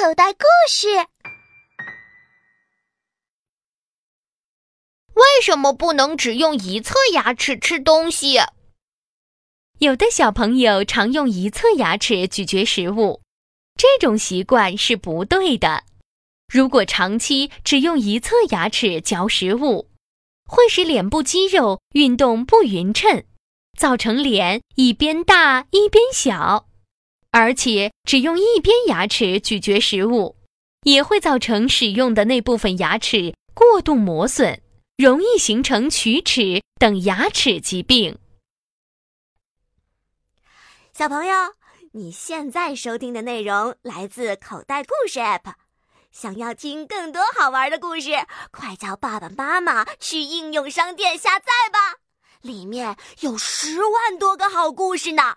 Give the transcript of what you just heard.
口袋故事。为什么不能只用一侧牙齿吃东西？有的小朋友常用一侧牙齿咀嚼食物，这种习惯是不对的。如果长期只用一侧牙齿嚼食物，会使脸部肌肉运动不匀称，造成脸一边大一边小。而且，只用一边牙齿咀嚼食物，也会造成使用的那部分牙齿过度磨损，容易形成龋齿等牙齿疾病。小朋友，你现在收听的内容来自口袋故事 App。想要听更多好玩的故事，快叫爸爸妈妈去应用商店下载吧，里面有十万多个好故事呢。